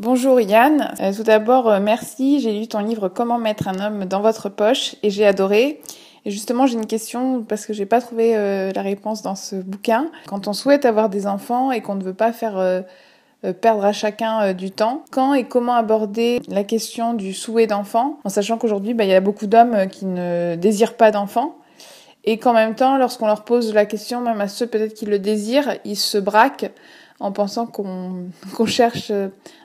Bonjour Yann, euh, tout d'abord euh, merci, j'ai lu ton livre Comment mettre un homme dans votre poche et j'ai adoré. Et justement j'ai une question parce que j'ai pas trouvé euh, la réponse dans ce bouquin. Quand on souhaite avoir des enfants et qu'on ne veut pas faire perdre à chacun du temps, quand et comment aborder la question du souhait d'enfant en sachant qu'aujourd'hui bah, il y a beaucoup d'hommes qui ne désirent pas d'enfants et qu'en même temps lorsqu'on leur pose la question, même à ceux peut-être qui le désirent, ils se braquent en pensant qu'on cherche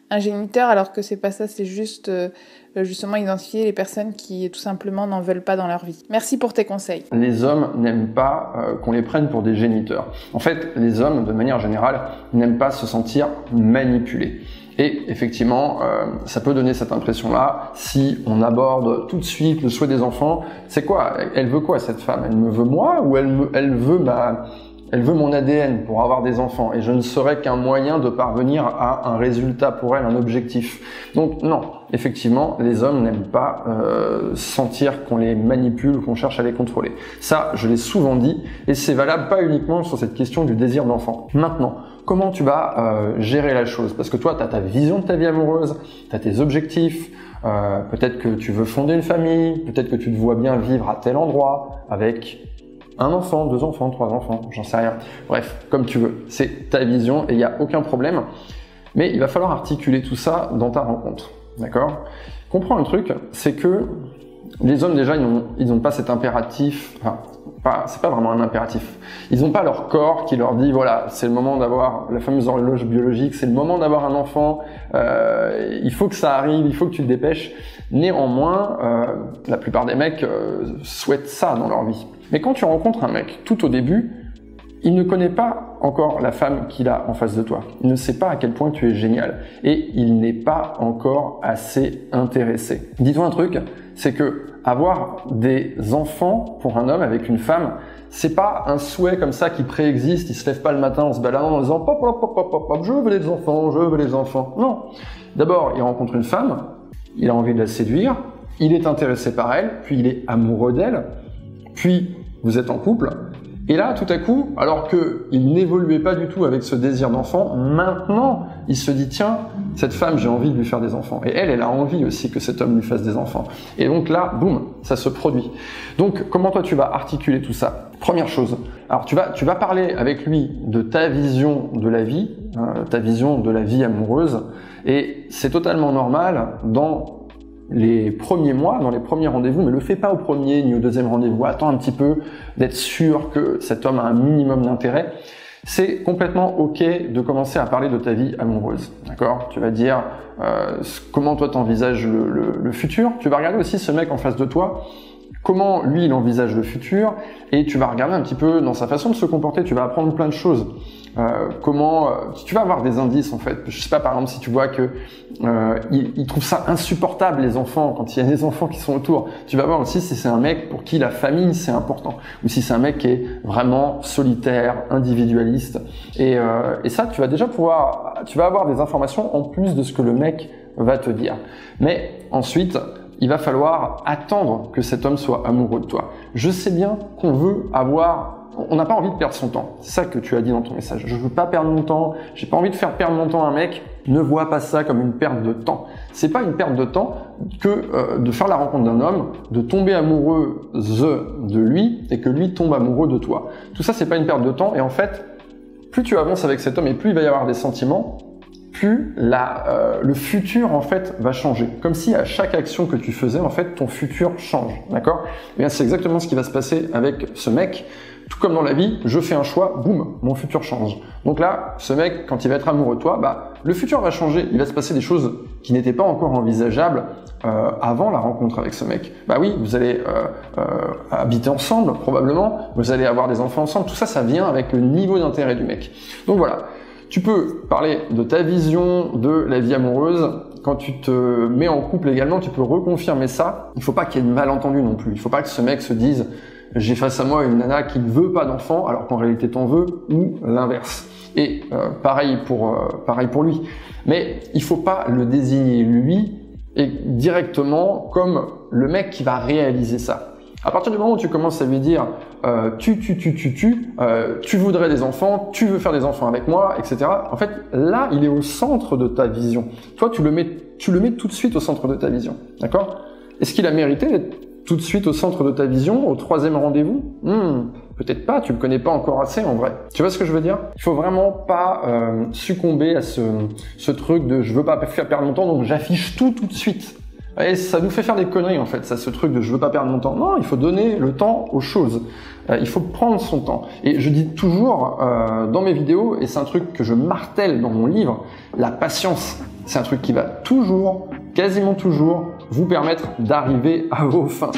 un géniteur alors que c'est pas ça, c'est juste euh, justement identifier les personnes qui tout simplement n'en veulent pas dans leur vie. Merci pour tes conseils. Les hommes n'aiment pas euh, qu'on les prenne pour des géniteurs. En fait, les hommes, de manière générale, n'aiment pas se sentir manipulés. Et effectivement, euh, ça peut donner cette impression-là si on aborde tout de suite le souhait des enfants. C'est quoi? Elle veut quoi cette femme? Elle me veut moi ou elle veut ma elle veut mon ADN pour avoir des enfants et je ne serai qu'un moyen de parvenir à un résultat pour elle, un objectif. Donc non, effectivement, les hommes n'aiment pas euh, sentir qu'on les manipule, qu'on cherche à les contrôler. Ça, je l'ai souvent dit et c'est valable pas uniquement sur cette question du désir d'enfant. Maintenant, comment tu vas euh, gérer la chose? Parce que toi, tu as ta vision de ta vie amoureuse, tu as tes objectifs, euh, peut-être que tu veux fonder une famille, peut-être que tu te vois bien vivre à tel endroit avec un enfant, deux enfants, trois enfants, j'en sais rien. Bref, comme tu veux. C'est ta vision et il n'y a aucun problème. Mais il va falloir articuler tout ça dans ta rencontre. D'accord? Comprends un truc, c'est que les hommes déjà, ils n'ont pas cet impératif. Pas, c'est pas vraiment un impératif. Ils n'ont pas leur corps qui leur dit voilà, c'est le moment d'avoir la fameuse horloge biologique, c'est le moment d'avoir un enfant. Euh, il faut que ça arrive, il faut que tu te dépêches. Néanmoins, euh, la plupart des mecs euh, souhaitent ça dans leur vie. Mais quand tu rencontres un mec tout au début, il ne connaît pas encore la femme qu'il a en face de toi. Il ne sait pas à quel point tu es génial. Et il n'est pas encore assez intéressé. Dis-toi un truc, c'est que avoir des enfants pour un homme avec une femme, c'est pas un souhait comme ça qui préexiste, il se lève pas le matin en se baladant en disant pop, pop, pop, pop, pop, je veux les enfants, je veux les enfants. Non. D'abord, il rencontre une femme, il a envie de la séduire, il est intéressé par elle, puis il est amoureux d'elle, puis vous êtes en couple, et là, tout à coup, alors qu'il n'évoluait pas du tout avec ce désir d'enfant, maintenant, il se dit, tiens, cette femme, j'ai envie de lui faire des enfants. Et elle, elle a envie aussi que cet homme lui fasse des enfants. Et donc là, boum, ça se produit. Donc, comment toi, tu vas articuler tout ça? Première chose, alors tu vas, tu vas parler avec lui de ta vision de la vie, euh, ta vision de la vie amoureuse, et c'est totalement normal dans les premiers mois, dans les premiers rendez-vous, mais le fais pas au premier ni au deuxième rendez-vous. Attends un petit peu d'être sûr que cet homme a un minimum d'intérêt. C'est complètement ok de commencer à parler de ta vie amoureuse, d'accord? Tu vas dire euh, comment toi t'envisages le, le, futur? Tu vas regarder aussi ce mec en face de toi, comment lui il envisage le futur, et tu vas regarder un petit peu dans sa façon de se comporter. Tu vas apprendre plein de choses. Euh, comment euh, tu vas avoir des indices en fait. Je sais pas par exemple si tu vois que euh, il, trouve ça insupportable les enfants quand il y a des enfants qui sont autour. Tu vas voir aussi si c'est un mec pour qui la famille c'est important ou si c'est un mec qui est vraiment solitaire, individualiste. Et, euh, et ça tu vas déjà pouvoir, tu vas avoir des informations en plus de ce que le mec va te dire. Mais ensuite il va falloir attendre que cet homme soit amoureux de toi. Je sais bien qu'on veut avoir on n'a pas envie de perdre son temps. C'est ça que tu as dit dans ton message. Je veux pas perdre mon temps. J'ai pas envie de faire perdre mon temps à un mec. Ne vois pas ça comme une perte de temps. C'est pas une perte de temps que euh, de faire la rencontre d'un homme, de tomber amoureuse de lui et que lui tombe amoureux de toi. Tout ça, c'est pas une perte de temps. Et en fait, plus tu avances avec cet homme et plus il va y avoir des sentiments, euh, le futur en fait va changer. Comme si à chaque action que tu faisais, en fait, ton futur change. D'accord? Et eh bien c'est exactement ce qui va se passer avec ce mec. Tout comme dans la vie, je fais un choix, boum, mon futur change. Donc là, ce mec, quand il va être amoureux de toi, bah, le futur va changer. Il va se passer des choses qui n'étaient pas encore envisageables euh, avant la rencontre avec ce mec. Bah oui, vous allez euh, euh, habiter ensemble, probablement. Vous allez avoir des enfants ensemble. Tout ça, ça vient avec le niveau d'intérêt du mec. Donc voilà. Tu peux parler de ta vision de la vie amoureuse. Quand tu te mets en couple également, tu peux reconfirmer ça. Il faut pas qu'il y ait de malentendu non plus. Il faut pas que ce mec se dise j'ai face à moi une nana qui ne veut pas d'enfant alors qu'en réalité t'en veux ou l'inverse. Et euh, pareil pour euh, pareil pour lui. Mais il faut pas le désigner lui et directement comme le mec qui va réaliser ça. À partir du moment où tu commences à lui dire euh, tu, tu, tu, tu, tu, euh, tu voudrais des enfants, tu veux faire des enfants avec moi, etc. En fait, là, il est au centre de ta vision. Toi, tu le mets, tu le mets tout de suite au centre de ta vision. D'accord? Est-ce qu'il a mérité d'être tout de suite au centre de ta vision, au troisième rendez-vous? Hmm, Peut-être pas, tu le connais pas encore assez en vrai. Tu vois ce que je veux dire? Il faut vraiment pas euh, succomber à ce, ce truc de je veux pas faire perdre mon temps, donc j'affiche tout tout de suite. Et ça nous fait faire des conneries en fait, ça, ce truc de je veux pas perdre mon temps. Non, il faut donner le temps aux choses. Euh, il faut prendre son temps. Et je dis toujours euh, dans mes vidéos, et c'est un truc que je martèle dans mon livre, la patience. C'est un truc qui va toujours, quasiment toujours, vous permettre d'arriver à vos fins.